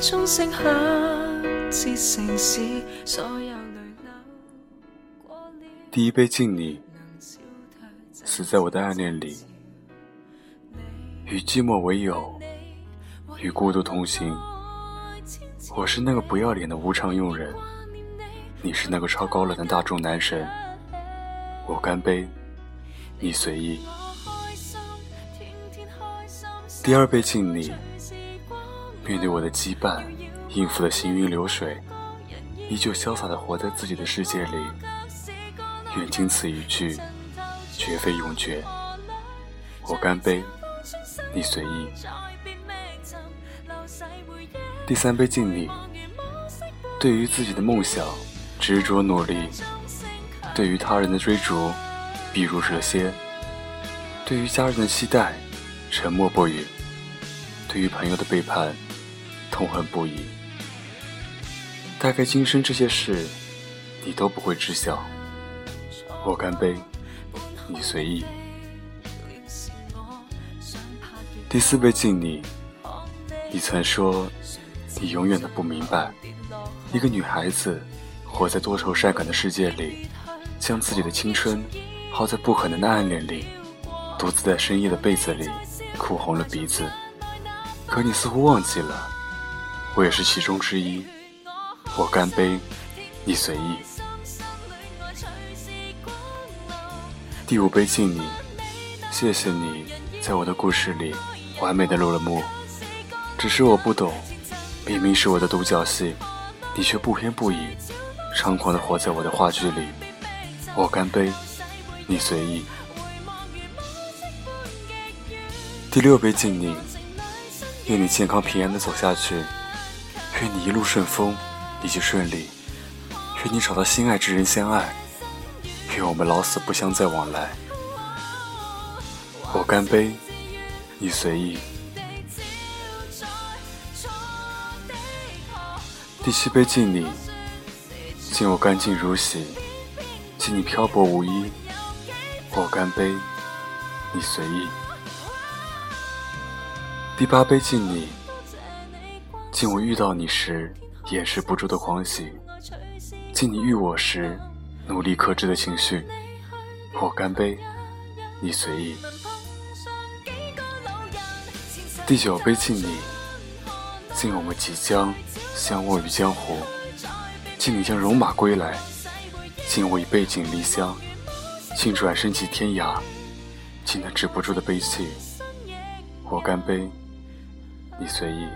钟声响，这城市所有泪流。第一杯敬你，死在我的暗恋里，与寂寞为友，与孤独同行。我是那个不要脸的无常佣人，你是那个超高冷的大众男神。我干杯，你随意。第二杯敬你，面对我的羁绊，应付的行云流水，依旧潇洒的活在自己的世界里。愿仅此一句，绝非永诀。我干杯，你随意。第三杯敬你，对于自己的梦想，执着努力；对于他人的追逐，避如蛇蝎；对于家人的期待。沉默不语，对于朋友的背叛，痛恨不已。大概今生这些事，你都不会知晓。我干杯，你随意。第四杯敬你。你曾说，你永远都不明白，一个女孩子活在多愁善感的世界里，将自己的青春耗在不可能的暗恋里，独自在深夜的被子里。哭红了鼻子，可你似乎忘记了，我也是其中之一。我干杯，你随意。第五杯敬你，谢谢你在我的故事里完美的落了幕。只是我不懂，明明是我的独角戏，你却不偏不倚，猖狂的活在我的话剧里。我干杯，你随意。第六杯敬你，愿你健康平安的走下去，愿你一路顺风，一切顺利，愿你找到心爱之人相爱，愿我们老死不相再往来。我干杯，你随意。第七杯敬你，敬我干净如洗，敬你漂泊无依。我干杯，你随意。第八杯敬你，敬我遇到你时掩饰不住的狂喜，敬你遇我时努力克制的情绪。我干杯，你随意。第九杯敬你，敬我们即将相忘于江湖，敬你将戎马归来，敬我已背井离乡，敬转身即天涯，敬那止不住的悲泣。我干杯。你随意。